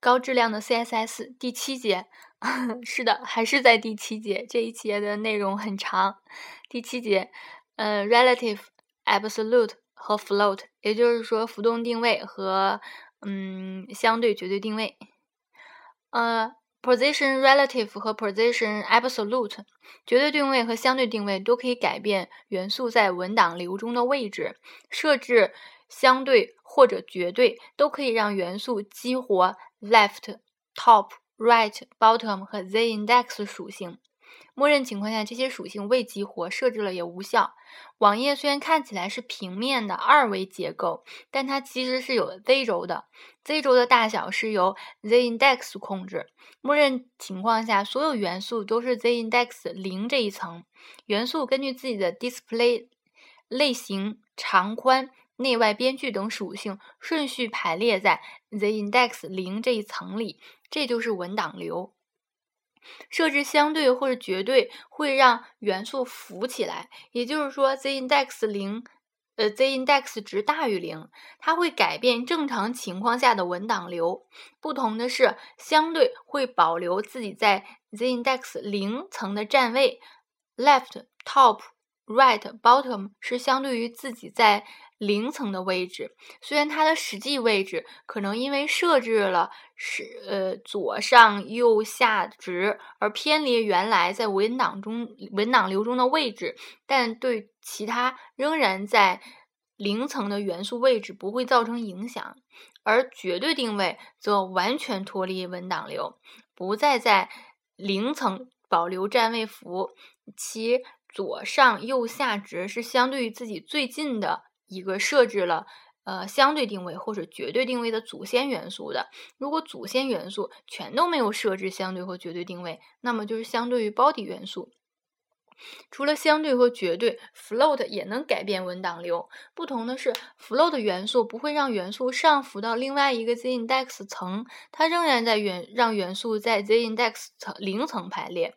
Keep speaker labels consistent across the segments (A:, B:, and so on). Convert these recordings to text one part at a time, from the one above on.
A: 高质量的 CSS 第七节，是的，还是在第七节。这一节的内容很长。第七节，呃，relative、absolute 和 float，也就是说浮动定位和嗯相对绝对定位。呃，position relative 和 position absolute，绝对定位和相对定位都可以改变元素在文档流中的位置。设置相对或者绝对都可以让元素激活。left、top、right、bottom 和 z-index 属性，默认情况下这些属性未激活，设置了也无效。网页虽然看起来是平面的二维结构，但它其实是有 z 轴的，z 轴的大小是由 z-index 控制。默认情况下，所有元素都是 z-index 零这一层。元素根据自己的 display 类型、长宽。内外边距等属性顺序排列在 z-index 零这一层里，这就是文档流。设置相对或者绝对会让元素浮起来，也就是说 z-index 零，呃 z-index 值大于零，它会改变正常情况下的文档流。不同的是，相对会保留自己在 z-index 零层的站位，left、top、right、bottom 是相对于自己在零层的位置，虽然它的实际位置可能因为设置了是呃左上右下值而偏离原来在文档中文档流中的位置，但对其他仍然在零层的元素位置不会造成影响。而绝对定位则完全脱离文档流，不再在零层保留占位符，其左上右下值是相对于自己最近的。一个设置了呃相对定位或者绝对定位的祖先元素的，如果祖先元素全都没有设置相对或绝对定位，那么就是相对于 body 元素。除了相对和绝对，float 也能改变文档流。不同的是，float 元素不会让元素上浮到另外一个 z-index 层，它仍然在元让元素在 z-index 层零层排列。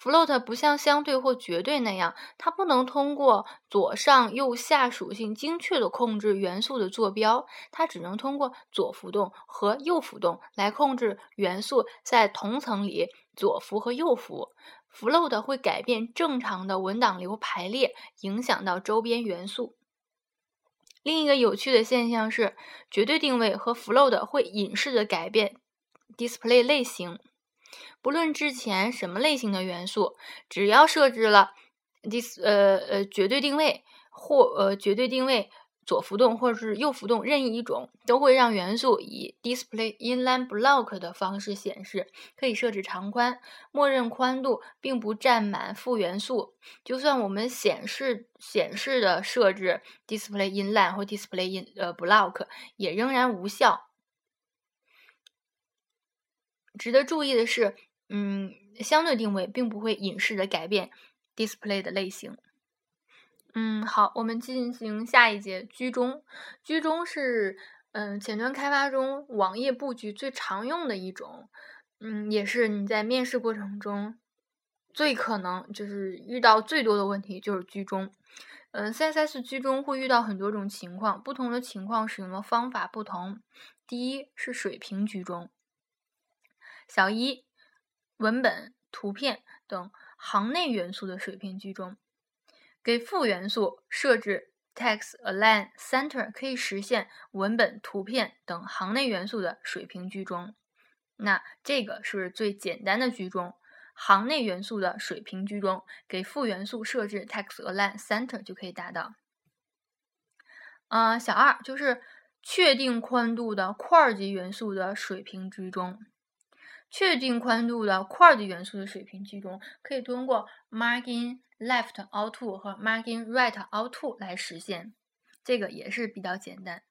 A: Float 不像相对或绝对那样，它不能通过左上右下属性精确的控制元素的坐标，它只能通过左浮动和右浮动来控制元素在同层里左浮和右浮。float 会改变正常的文档流排列，影响到周边元素。另一个有趣的现象是，绝对定位和 float 会隐式的改变 display 类型。不论之前什么类型的元素，只要设置了 dis 呃呃绝对定位或呃绝对定位左浮动或者是右浮动任意一种，都会让元素以 display inline block 的方式显示。可以设置长宽，默认宽度并不占满副元素。就算我们显示显示的设置 display inline 或 display in 呃 block，也仍然无效。值得注意的是。嗯，相对定位并不会隐式的改变 display 的类型。嗯，好，我们进行下一节居中。居中是嗯前端开发中网页布局最常用的一种，嗯，也是你在面试过程中最可能就是遇到最多的问题就是居中。嗯，CSS 居中会遇到很多种情况，不同的情况使用的方法不同。第一是水平居中，小一。文本、图片等行内元素的水平居中，给副元素设置 text align center 可以实现文本、图片等行内元素的水平居中。那这个是最简单的居中？行内元素的水平居中，给副元素设置 text align center 就可以达到。嗯，小二就是确定宽度的块级元素的水平居中。确定宽度的块级元素的水平居中，可以通过 margin left all to 和 margin right all to 来实现，这个也是比较简单。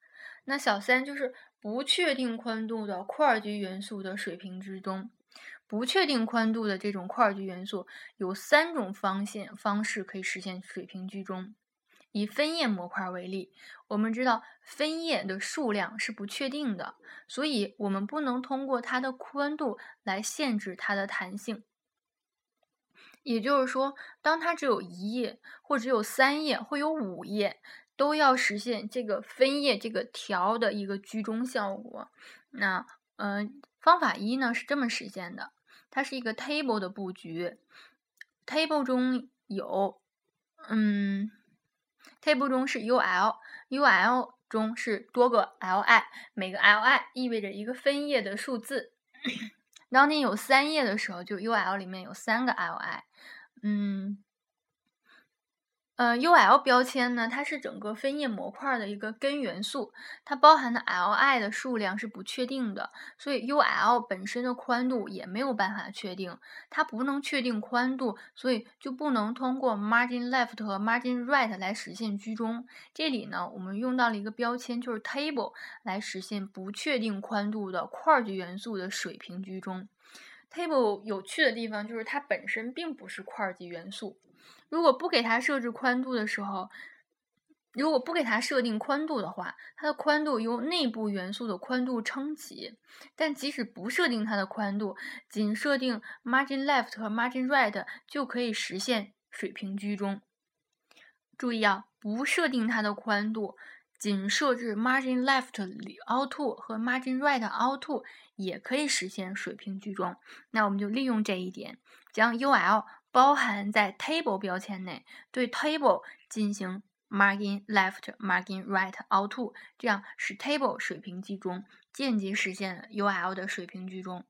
A: 那小三就是不确定宽度的块级元素的水平居中，不确定宽度的这种块级元素有三种方线方式可以实现水平居中。以分页模块为例，我们知道分页的数量是不确定的，所以我们不能通过它的宽度来限制它的弹性。也就是说，当它只有一页，或只有三页，或有五页，都要实现这个分页这个条的一个居中效果。那，嗯。方法一呢是这么实现的，它是一个 table 的布局，table 中有，嗯，table 中是 ul，ul 中是多个 li，每个 li 意味着一个分页的数字。当你有三页的时候，就 ul 里面有三个 li，嗯。呃，ul 标签呢，它是整个分页模块的一个根元素，它包含的 li 的数量是不确定的，所以 ul 本身的宽度也没有办法确定，它不能确定宽度，所以就不能通过 margin left 和 margin right 来实现居中。这里呢，我们用到了一个标签，就是 table 来实现不确定宽度的块级元素的水平居中。Table 有趣的地方就是它本身并不是块级元素。如果不给它设置宽度的时候，如果不给它设定宽度的话，它的宽度由内部元素的宽度撑起。但即使不设定它的宽度，仅设定 margin left 和 margin right 就可以实现水平居中。注意啊，不设定它的宽度，仅设置 margin left auto 和 margin right auto 也可以实现水平居中。那我们就利用这一点，将 ul。包含在 table 标签内，对 table 进行 margin left、margin right、auto，这样使 table 水平居中，间接实现了 ul 的水平居中。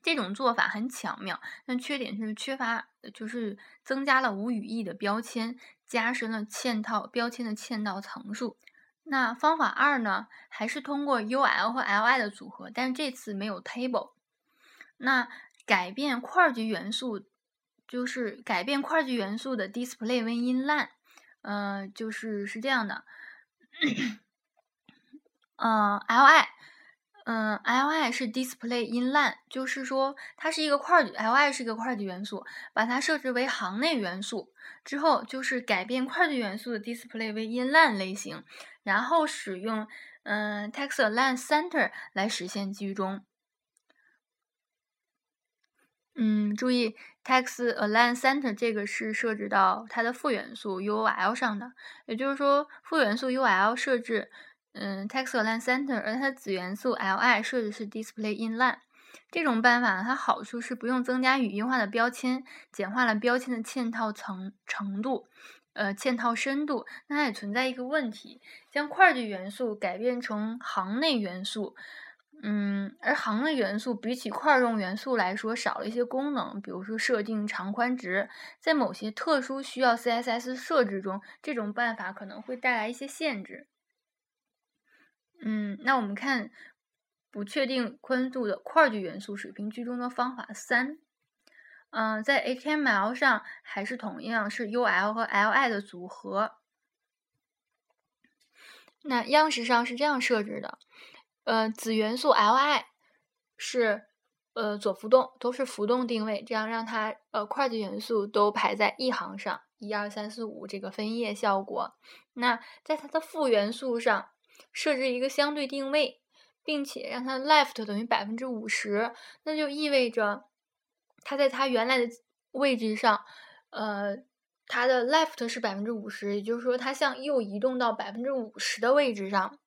A: 这种做法很巧妙，但缺点是缺乏，就是增加了无语义的标签，加深了嵌套标签的嵌套层数。那方法二呢，还是通过 ul 和 li 的组合，但是这次没有 table。那改变块级元素。就是改变块级元素的 display when inline，呃，就是是这样的，嗯，li，嗯，li 是 display inline，就是说它是一个块级，li 是一个块级元素，把它设置为行内元素之后，就是改变块级元素的 display 为 inline 类型，然后使用嗯 textalign center 来实现居中。嗯，注意，textalign center 这个是设置到它的副元素 ul 上的，也就是说，副元素 ul 设置，嗯，textalign center，而它的子元素 li 设置是 display inline。这种办法它好处是不用增加语音化的标签，简化了标签的嵌套层程度，呃，嵌套深度。那它也存在一个问题，将块级元素改变成行内元素。嗯，而行内元素比起块状元素来说少了一些功能，比如说设定长宽值，在某些特殊需要 CSS 设置中，这种办法可能会带来一些限制。嗯，那我们看不确定宽度的块距元素水平居中的方法三。嗯，在 HTML 上还是同样是 UL 和 LI 的组合。那样式上是这样设置的。呃，子元素 li 是呃左浮动，都是浮动定位，这样让它呃块级元素都排在一行上，一二三四五这个分页效果。那在它的负元素上设置一个相对定位，并且让它 left 等于百分之五十，那就意味着它在它原来的位置上，呃，它的 left 是百分之五十，也就是说它向右移动到百分之五十的位置上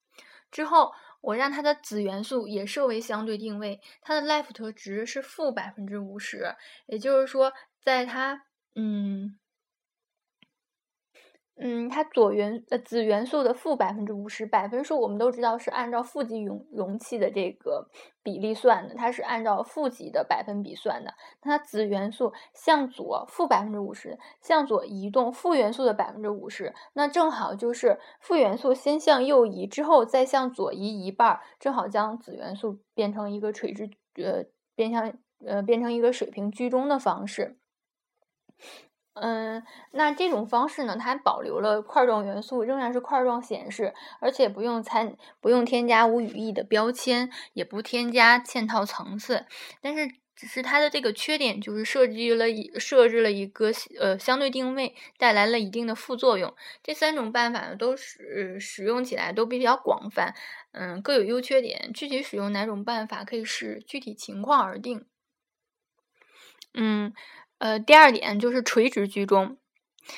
A: 之后。我让它的子元素也设为相对定位，它的 left 值是负百分之五十，也就是说，在它，嗯。嗯，它左元呃子元素的负百分之五十，百分数我们都知道是按照负极容容器的这个比例算的，它是按照负极的百分比算的。它子元素向左负百分之五十，向左移动负元素的百分之五十，那正好就是负元素先向右移，之后再向左移一半，正好将子元素变成一个垂直呃变向呃变成一个水平居中的方式。嗯，那这种方式呢，它保留了块状元素仍然是块状显示，而且不用参不用添加无语义的标签，也不添加嵌套层次。但是，只是它的这个缺点就是设计了一设置了一个呃相对定位，带来了一定的副作用。这三种办法呢，都是使用起来都比较广泛，嗯，各有优缺点。具体使用哪种办法，可以视具体情况而定。嗯。呃，第二点就是垂直居中。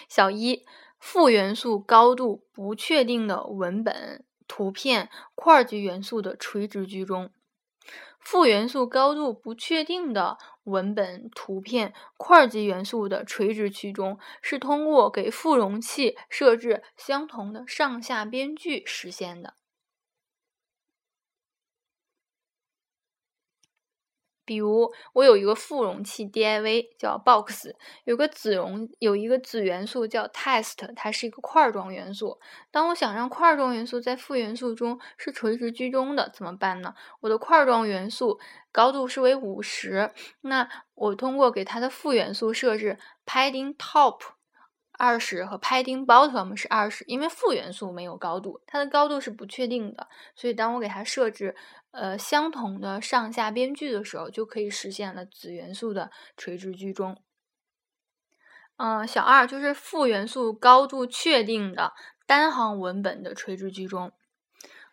A: 小一，负元素高度不确定的文本、图片、块级元素的垂直居中。负元素高度不确定的文本图片块级元素的垂直居中，是通过给负容器设置相同的上下边距实现的。比如，我有一个副容器 div 叫 box，有个子容有一个子元素叫 test，它是一个块状元素。当我想让块状元素在副元素中是垂直居中的，怎么办呢？我的块状元素高度是为五十，那我通过给它的副元素设置 padding top 二十和 padding bottom 是二十，因为负元素没有高度，它的高度是不确定的，所以当我给它设置。呃，相同的上下边距的时候，就可以实现了子元素的垂直居中。嗯，小二就是负元素高度确定的单行文本的垂直居中。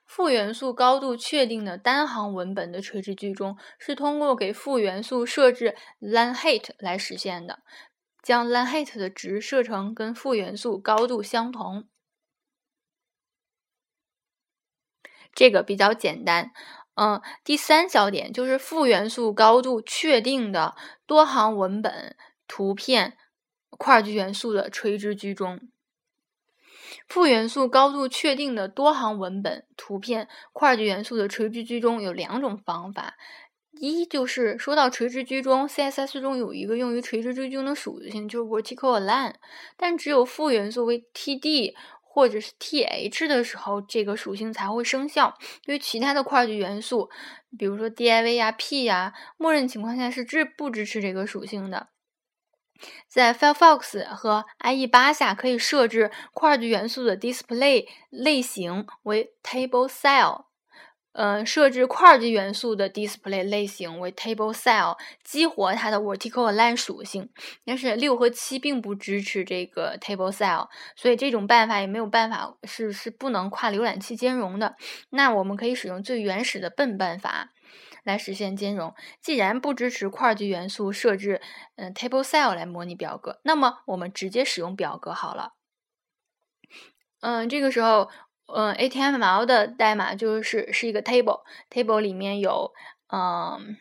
A: 负元素高度确定的单行文本的垂直居中，是通过给负元素设置 line height 来实现的，将 lenHeight 的值设成跟负元素高度相同。这个比较简单。嗯，第三小点就是负元素高度确定的多行文本图片块距元素的垂直居中。负元素高度确定的多行文本图片块距元素的垂直居中有两种方法。一就是说到垂直居中，CSS 中有一个用于垂直居中的属性，就是 vertical align，但只有负元素为 TD。或者是 T H 的时候，这个属性才会生效。因为其他的块距元素，比如说 D I V 呀、P 呀，默认情况下是支不支持这个属性的。在 Firefox 和 IE 八下，可以设置块距元素的 Display 类型为 Table cell。呃，设置块级元素的 display 类型为 table cell，激活它的 vertical align 属性。但是六和七并不支持这个 table cell，所以这种办法也没有办法是是不能跨浏览器兼容的。那我们可以使用最原始的笨办法来实现兼容。既然不支持块级元素设置，嗯，table cell 来模拟表格，那么我们直接使用表格好了。嗯，这个时候。嗯，HTML 的代码就是是一个 table，table 里面有，嗯，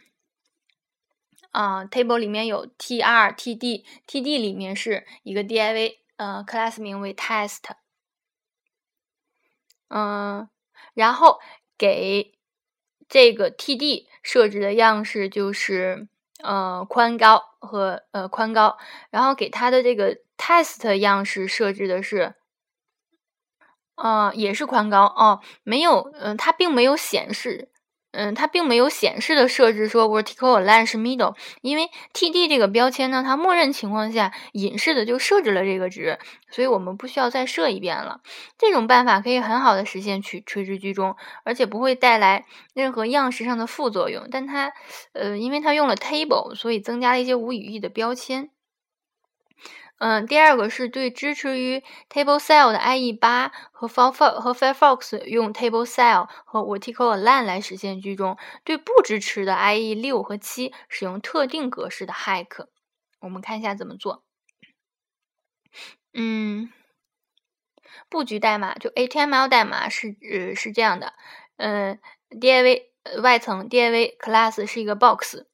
A: 啊，table 里面有 tr，td，td 里面是一个 div，呃，class 名为 test，嗯，然后给这个 td 设置的样式就是，呃，宽高和呃宽高，然后给它的这个 test 样式设置的是。嗯，也是宽高哦，没有，嗯，它并没有显示，嗯，它并没有显示的设置说 vertical align middle，因为 td 这个标签呢，它默认情况下隐式的就设置了这个值，所以我们不需要再设一遍了。这种办法可以很好的实现取垂直居中，而且不会带来任何样式上的副作用。但它，呃，因为它用了 table，所以增加了一些无语义的标签。嗯，第二个是对支持于 table cell 的 IE 八和 Firefox 和 Firefox 用 table cell 和 Vertical Align 来实现居中，对不支持的 IE 六和七使用特定格式的 Hack。我们看一下怎么做。嗯，布局代码就 HTML 代码是呃是这样的，嗯，div 外层 div class 是一个 box。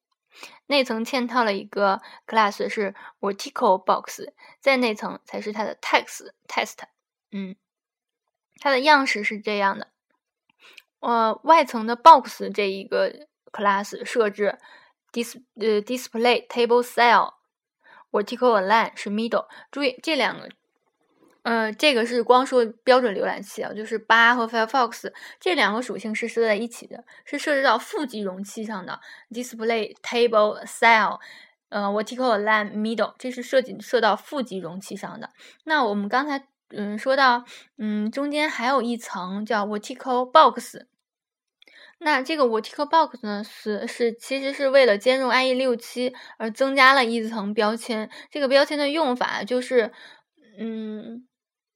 A: 内层嵌套了一个 class 是 vertical box，在内层才是它的 text test。嗯，它的样式是这样的。呃，外层的 box 这一个 class 设置 dis 呃 display table cell vertical align 是 middle。注意这两个。嗯，这个是光说标准浏览器啊，就是八和 Firefox 这两个属性是设在一起的，是设置到负极容器上的 Display Table cell，呃，Vertical line Middle，这是设计设到负极容器上的。那我们刚才嗯说到，嗯，中间还有一层叫 Vertical Box，那这个 Vertical Box 呢是是其实是为了兼容 IE 六七而增加了一层标签。这个标签的用法就是嗯。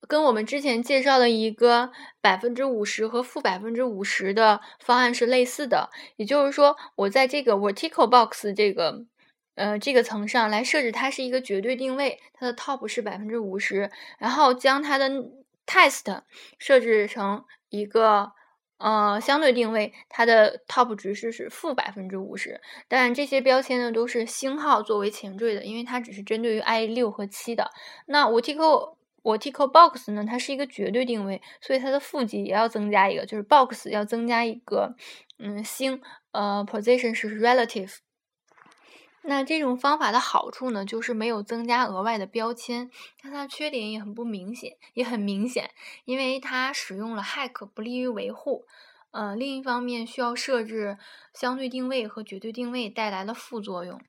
A: 跟我们之前介绍的一个百分之五十和负百分之五十的方案是类似的，也就是说，我在这个 vertical box 这个呃这个层上来设置它是一个绝对定位，它的 top 是百分之五十，然后将它的 test 设置成一个呃，相对定位它的 top 值是是负百分之五十，但这些标签呢都是星号作为前缀的，因为它只是针对于 i 六和七的。那 vertical vertical box 呢，它是一个绝对定位，所以它的负极也要增加一个，就是 box 要增加一个，嗯，星，呃，position 是 relative。那这种方法的好处呢，就是没有增加额外的标签，但它缺点也很不明显，也很明显，因为它使用了 hack 不利于维护。呃，另一方面需要设置相对定位和绝对定位带来的副作用。